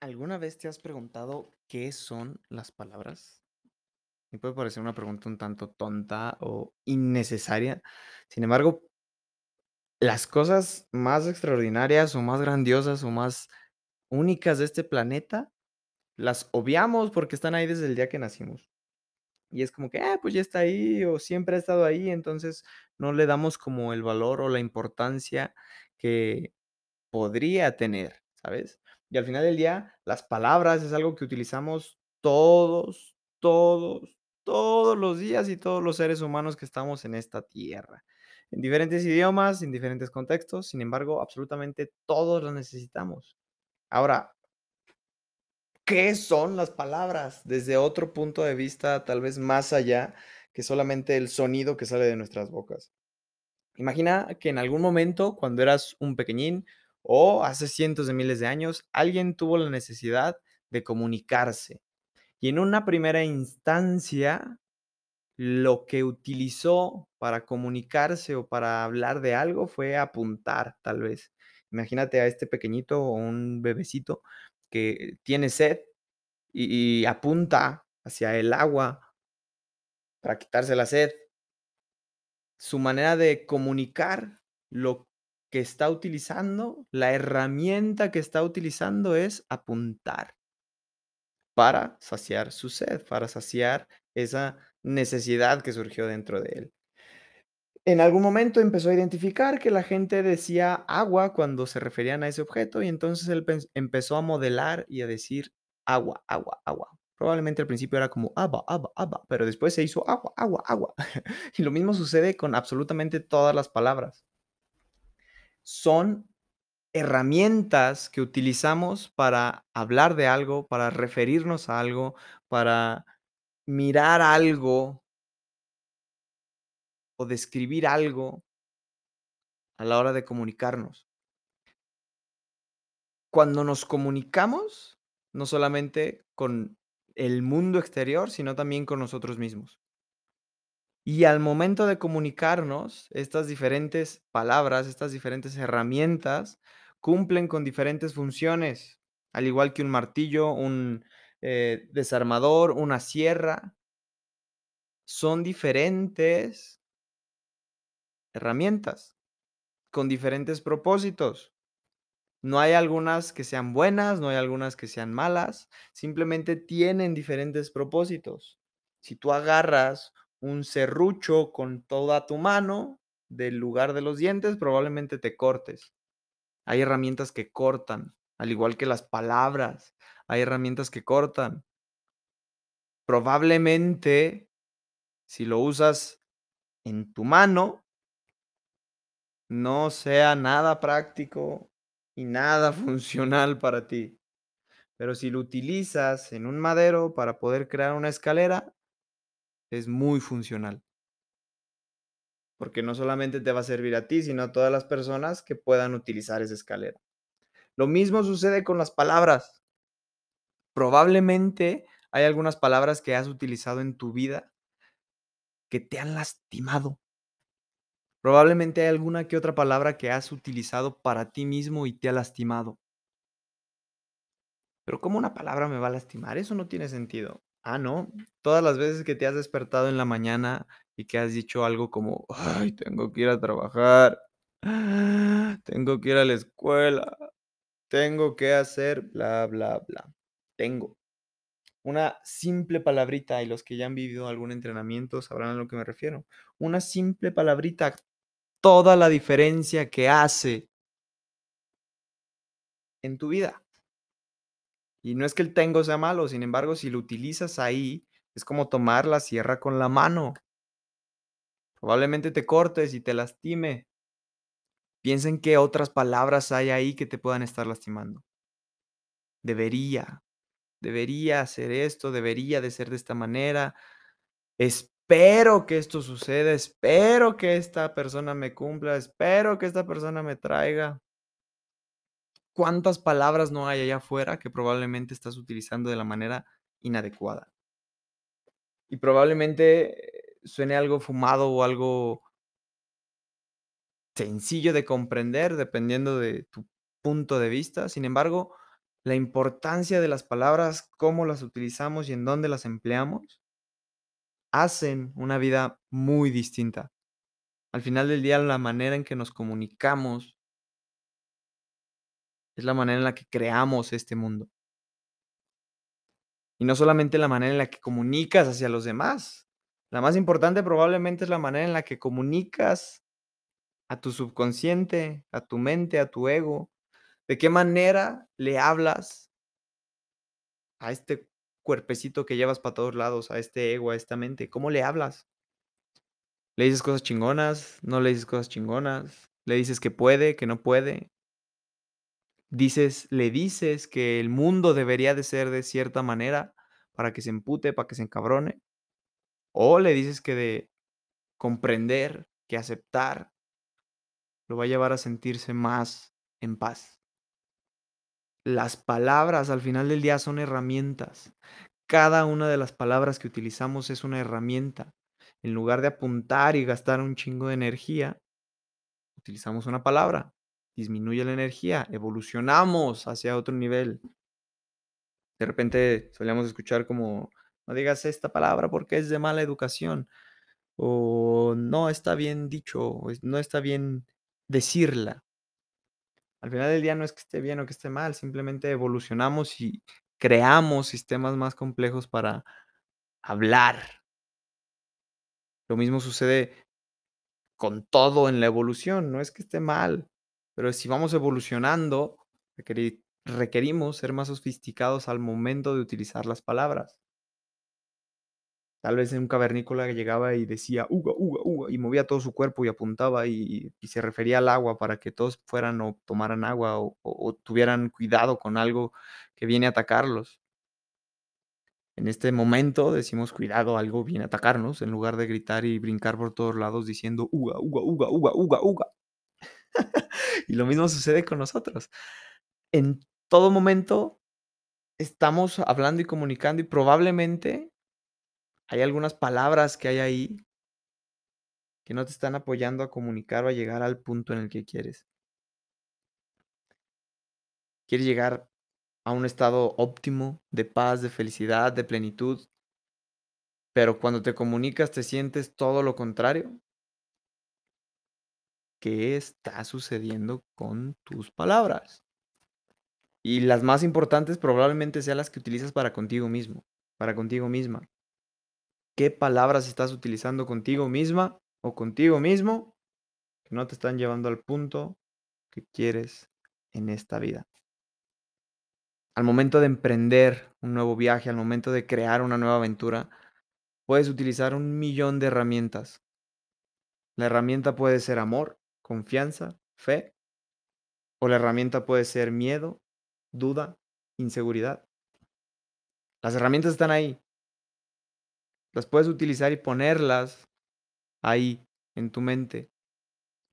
¿Alguna vez te has preguntado qué son las palabras? Me puede parecer una pregunta un tanto tonta o innecesaria. Sin embargo las cosas más extraordinarias, o más grandiosas, o más únicas de este planeta, las obviamos porque están ahí desde el día que nacimos. Y es como que, ah, pues ya está ahí, o siempre ha estado ahí, entonces no le damos como el valor o la importancia que podría tener, ¿sabes? Y al final del día, las palabras es algo que utilizamos todos, todos, todos los días y todos los seres humanos que estamos en esta tierra, en diferentes idiomas, en diferentes contextos, sin embargo, absolutamente todos los necesitamos. Ahora ¿qué son las palabras? Desde otro punto de vista, tal vez más allá que solamente el sonido que sale de nuestras bocas. Imagina que en algún momento, cuando eras un pequeñín, o hace cientos de miles de años, alguien tuvo la necesidad de comunicarse. Y en una primera instancia, lo que utilizó para comunicarse, o para hablar de algo fue apuntar, tal vez. Imagínate a este pequeñito, o un bebecito que tiene sed, y y apunta hacia el agua para quitarse la sed. Su manera de comunicar lo que está utilizando, la herramienta que está utilizando es apuntar. Para saciar su sed, para saciar esa necesidad que surgió dentro de él. En algún momento empezó a identificar que la gente decía agua cuando se referían a ese objeto, y entonces él empezó a modelar y a decir agua, agua, agua. Probablemente al principio era como aba, aba, aba, pero después se hizo agua, agua, agua. Y lo mismo sucede con absolutamente todas las palabras. Son herramientas que utilizamos para hablar de algo, para referirnos a algo, para mirar algo o describir algo a la hora de comunicarnos. Cuando nos comunicamos, no solamente con el mundo exterior, sino también con nosotros mismos. Y al momento de comunicarnos, estas diferentes palabras, estas diferentes herramientas, cumplen con diferentes funciones, al igual que un martillo, un, eh, desarmador, una sierra. Son diferentes herramientas, con diferentes propósitos. No hay algunas que sean buenas, no hay algunas que sean malas, simplemente tienen diferentes propósitos. Si tú agarras un serrucho con toda tu mano, del lugar de los dientes, probablemente te cortes. Hay herramientas que cortan, al igual que las palabras, hay herramientas que cortan. Probablemente, si lo usas en tu mano no sea nada práctico y nada funcional para ti. Pero si lo utilizas en un madero para poder crear una escalera es muy funcional. Porque no solamente te va a servir a ti, sino a todas las personas que puedan utilizar esa escalera. Lo mismo sucede con las palabras. Probablemente hay algunas palabras que has utilizado en tu vida que te han lastimado. Probablemente hay alguna que otra palabra que has utilizado para ti mismo y te ha lastimado. Pero, ¿cómo una palabra me va a lastimar? Eso no tiene sentido. Ah, ¿no? Todas las veces que te has despertado en la mañana y que has dicho algo como: "Ay, tengo que ir a trabajar, tengo que ir a la escuela, tengo que hacer bla, bla, bla". Tengo. Una simple palabrita, y los que ya han vivido algún entrenamiento sabrán a lo que me refiero. Una simple palabrita, toda la diferencia que hace en tu vida. Y no es que el tengo sea malo, sin embargo, si lo utilizas ahí, es como tomar la sierra con la mano. Probablemente te cortes y te lastime. Piensa en qué otras palabras hay ahí que te puedan estar lastimando. Debería, debería hacer esto, debería de ser de esta manera. Espero que esto suceda, espero que esta persona me cumpla, espero que esta persona me traiga. ¿Cuántas palabras no hay allá afuera que probablemente estás utilizando de la manera inadecuada? Y probablemente suene algo fumado o algo sencillo de comprender dependiendo de tu punto de vista. Sin embargo, la importancia de las palabras, cómo las utilizamos y en dónde las empleamos, hacen una vida muy distinta. Al final del día, la manera en que nos comunicamos es la manera en la que creamos este mundo. Y no solamente la manera en la que comunicas hacia los demás. La más importante probablemente es la manera en la que comunicas a tu subconsciente, a tu mente, a tu ego. ¿De qué manera le hablas a este cuerpecito que llevas para todos lados, a este ego, a esta mente? ¿Cómo le hablas? ¿Le dices cosas chingonas? ¿No le dices cosas chingonas? ¿Le dices que puede, que no puede? Dices le dices que el mundo debería de ser de cierta manera para que se empute, para que se encabrone, o le dices que de comprender, que aceptar lo va a llevar a sentirse más en paz. Las palabras al final del día son herramientas. Cada una de las palabras que utilizamos es una herramienta. En lugar de apuntar y gastar un chingo de energía, utilizamos una palabra, disminuye la energía, evolucionamos hacia otro nivel. De repente solíamos escuchar como, no digas esta palabra porque es de mala educación, o no está bien dicho, no está bien decirla. Al final del día no es que esté bien o que esté mal, simplemente evolucionamos y creamos sistemas más complejos para hablar. Lo mismo sucede con todo en la evolución, no es que esté mal, pero si vamos evolucionando, requerimos ser más sofisticados al momento de utilizar las palabras. Tal vez en un cavernícola que llegaba y decía uga, uga, uga, y movía todo su cuerpo y apuntaba y, se refería al agua para que todos fueran o tomaran agua o, tuvieran cuidado con algo que viene a atacarlos. En este momento decimos cuidado, algo viene a atacarnos, en lugar de gritar y brincar por todos lados diciendo uga, uga, uga, uga, uga, uga. y lo mismo sucede con nosotros. En todo momento estamos hablando y comunicando y probablemente hay algunas palabras que hay ahí que no te están apoyando a comunicar o a llegar al punto en el que quieres. Quieres llegar a un estado óptimo de paz, de felicidad, de plenitud, pero cuando te comunicas te sientes todo lo contrario. ¿Qué está sucediendo con tus palabras? Y las más importantes probablemente sean las que utilizas para contigo mismo, para contigo misma qué palabras estás utilizando contigo misma o contigo mismo que no te están llevando al punto que quieres en esta vida. Al momento de emprender un nuevo viaje, al momento de crear una nueva aventura, puedes utilizar un millón de herramientas. La herramienta puede ser amor, confianza, fe, o la herramienta puede ser miedo, duda, inseguridad. Las herramientas están ahí, las puedes utilizar y ponerlas ahí en tu mente.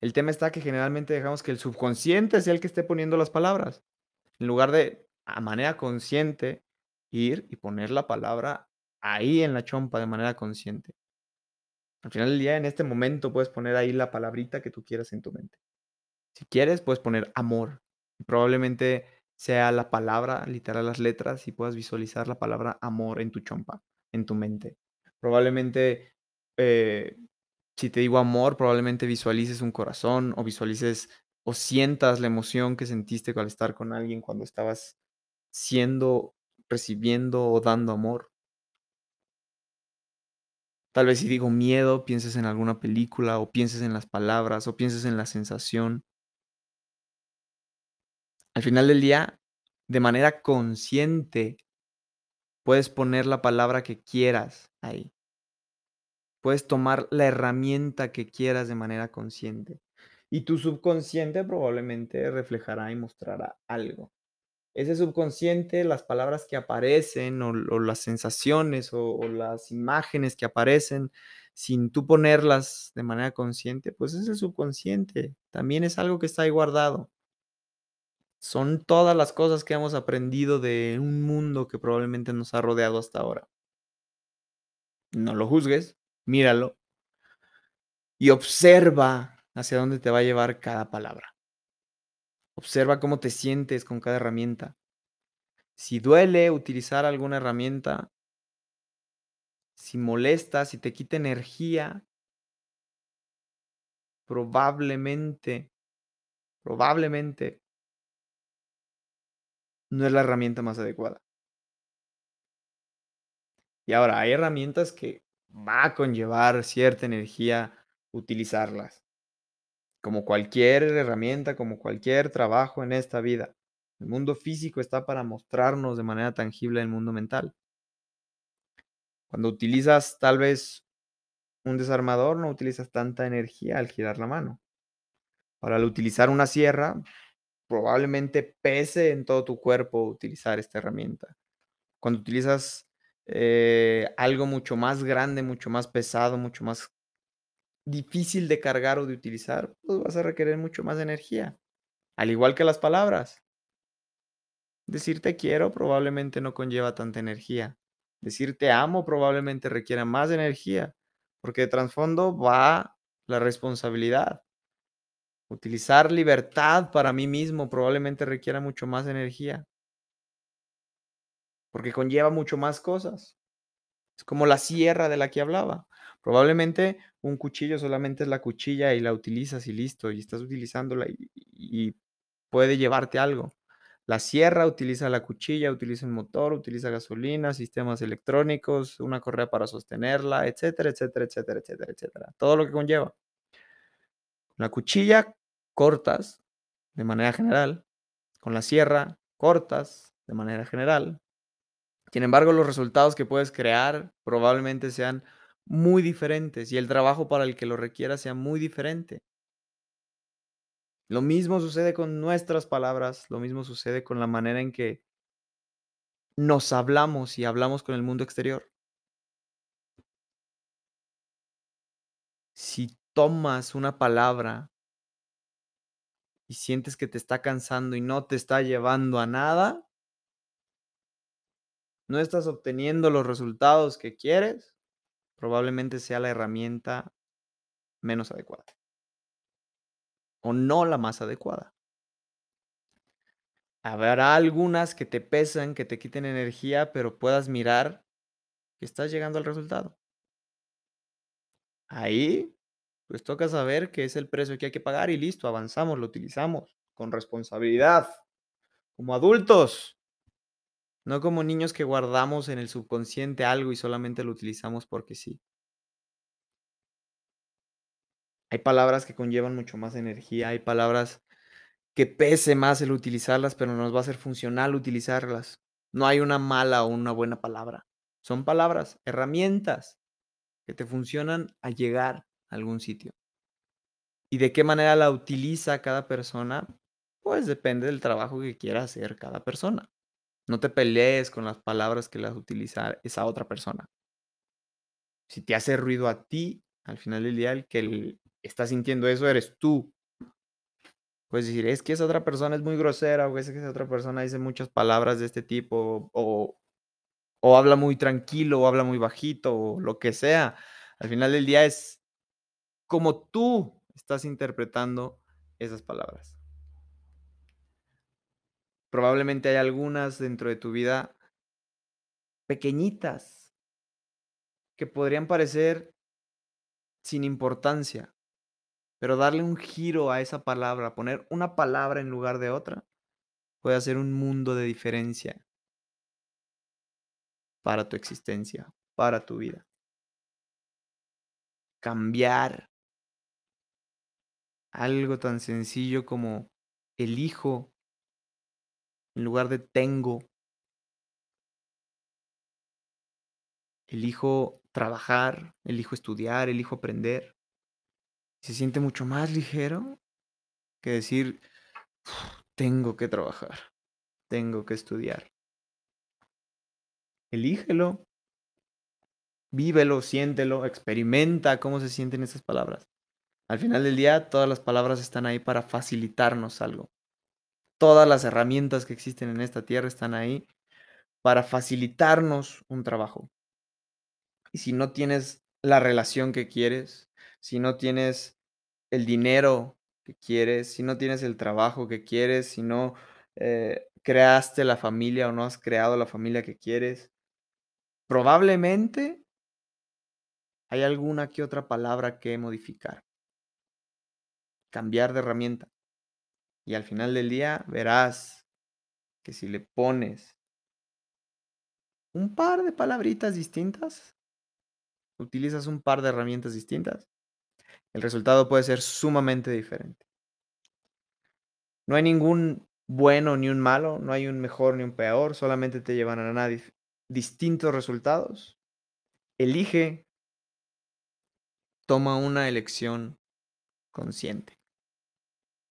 El tema está que generalmente dejamos que el subconsciente sea el que esté poniendo las palabras, en lugar de a manera consciente ir y poner la palabra ahí en la chompa de manera consciente. Al final del día, en este momento, puedes poner ahí la palabrita que tú quieras en tu mente. Si quieres, puedes poner amor. Probablemente sea la palabra, literal las letras, y puedas visualizar la palabra amor en tu chompa, en tu mente. Probablemente, eh, si te digo amor, probablemente visualices un corazón o visualices o sientas la emoción que sentiste al estar con alguien cuando estabas siendo, recibiendo o dando amor. Tal vez si digo miedo, pienses en alguna película o pienses en las palabras o pienses en la sensación. Al final del día, de manera consciente, puedes poner la palabra que quieras ahí. Puedes tomar la herramienta que quieras de manera consciente. Y tu subconsciente probablemente reflejará y mostrará algo. Ese subconsciente, las palabras que aparecen o, las sensaciones o, o, las imágenes que aparecen sin tú ponerlas de manera consciente, pues es el subconsciente. También es algo que está ahí guardado. Son todas las cosas que hemos aprendido de un mundo que probablemente nos ha rodeado hasta ahora. No lo juzgues, míralo y observa hacia dónde te va a llevar cada palabra. Observa cómo te sientes con cada herramienta. Si duele utilizar alguna herramienta si molesta, si te quita energía probablemente probablemente no es la herramienta más adecuada. Y ahora, hay herramientas que va a conllevar cierta energía utilizarlas. Como cualquier herramienta, como cualquier trabajo en esta vida. El mundo físico está para mostrarnos de manera tangible el mundo mental. Cuando utilizas tal vez un desarmador, no utilizas tanta energía al girar la mano. Para utilizar una sierra, probablemente pese en todo tu cuerpo utilizar esta herramienta. Cuando utilizas eh, algo mucho más grande, mucho más pesado, mucho más difícil de cargar o de utilizar, pues vas a requerir mucho más energía. Al igual que las palabras. Decir te quiero probablemente no conlleva tanta energía. Decir te amo probablemente requiera más energía, porque de trasfondo va la responsabilidad. Utilizar libertad para mí mismo probablemente requiera mucho más energía. Porque conlleva mucho más cosas. Es como la sierra de la que hablaba. Probablemente un cuchillo solamente es la cuchilla y la utilizas y listo, y estás utilizándola y, y puede llevarte algo. La sierra utiliza la cuchilla, utiliza un motor, utiliza gasolina, sistemas electrónicos, una correa para sostenerla, etcétera, etcétera, etcétera, etcétera, etcétera. Todo lo que conlleva. La cuchilla cortas de manera general, con la sierra cortas de manera general. Sin embargo, los resultados que puedes crear probablemente sean muy diferentes y el trabajo para el que lo requiera sea muy diferente. Lo mismo sucede con nuestras palabras, lo mismo sucede con la manera en que nos hablamos y hablamos con el mundo exterior. Si tomas una palabra y sientes que te está cansando y no te está llevando a nada, no estás obteniendo los resultados que quieres, probablemente sea la herramienta menos adecuada o no la más adecuada. Habrá algunas que te pesan, que te quiten energía, pero puedas mirar que estás llegando al resultado. Ahí, pues toca saber que es el precio que hay que pagar y listo, avanzamos, lo utilizamos con responsabilidad, como adultos, no como niños que guardamos en el subconsciente algo y solamente lo utilizamos porque sí. Hay palabras que conllevan mucho más energía, hay palabras que pese más el utilizarlas, pero nos va a ser funcional utilizarlas. No hay una mala o una buena palabra. Son palabras, herramientas que te funcionan a llegar a algún sitio. ¿Y de qué manera la utiliza cada persona? Pues depende del trabajo que quiera hacer cada persona. No te pelees con las palabras que las utiliza esa otra persona. Si te hace ruido a ti, al final del día el que está sintiendo eso eres tú. Puedes decir, es que esa otra persona es muy grosera, o es que esa otra persona dice muchas palabras de este tipo, o, o habla muy tranquilo, o habla muy bajito, o lo que sea. Al final del día es como tú estás interpretando esas palabras. Probablemente hay algunas dentro de tu vida pequeñitas que podrían parecer sin importancia, pero darle un giro a esa palabra, poner una palabra en lugar de otra, puede hacer un mundo de diferencia para tu existencia, para tu vida. Cambiar algo tan sencillo como elijo en lugar de tengo. Elijo trabajar, elijo estudiar, elijo aprender. Se siente mucho más ligero que decir, tengo que trabajar, tengo que estudiar. Elígelo, vívelo, siéntelo, experimenta cómo se sienten esas palabras. Al final del día, todas las palabras están ahí para facilitarnos algo. Todas las herramientas que existen en esta tierra están ahí para facilitarnos un trabajo. Y si no tienes la relación que quieres, si no tienes el dinero que quieres, si no tienes el trabajo que quieres, si no eh, creaste la familia o no has creado la familia que quieres, probablemente hay alguna que otra palabra que modificar. Cambiar de herramienta. Y al final del día verás que si le pones un par de palabritas distintas, utilizas un par de herramientas distintas, el resultado puede ser sumamente diferente. No hay ningún bueno ni un malo, no hay un mejor ni un peor, solamente te llevan a nadie distintos resultados. Elige, toma una elección consciente.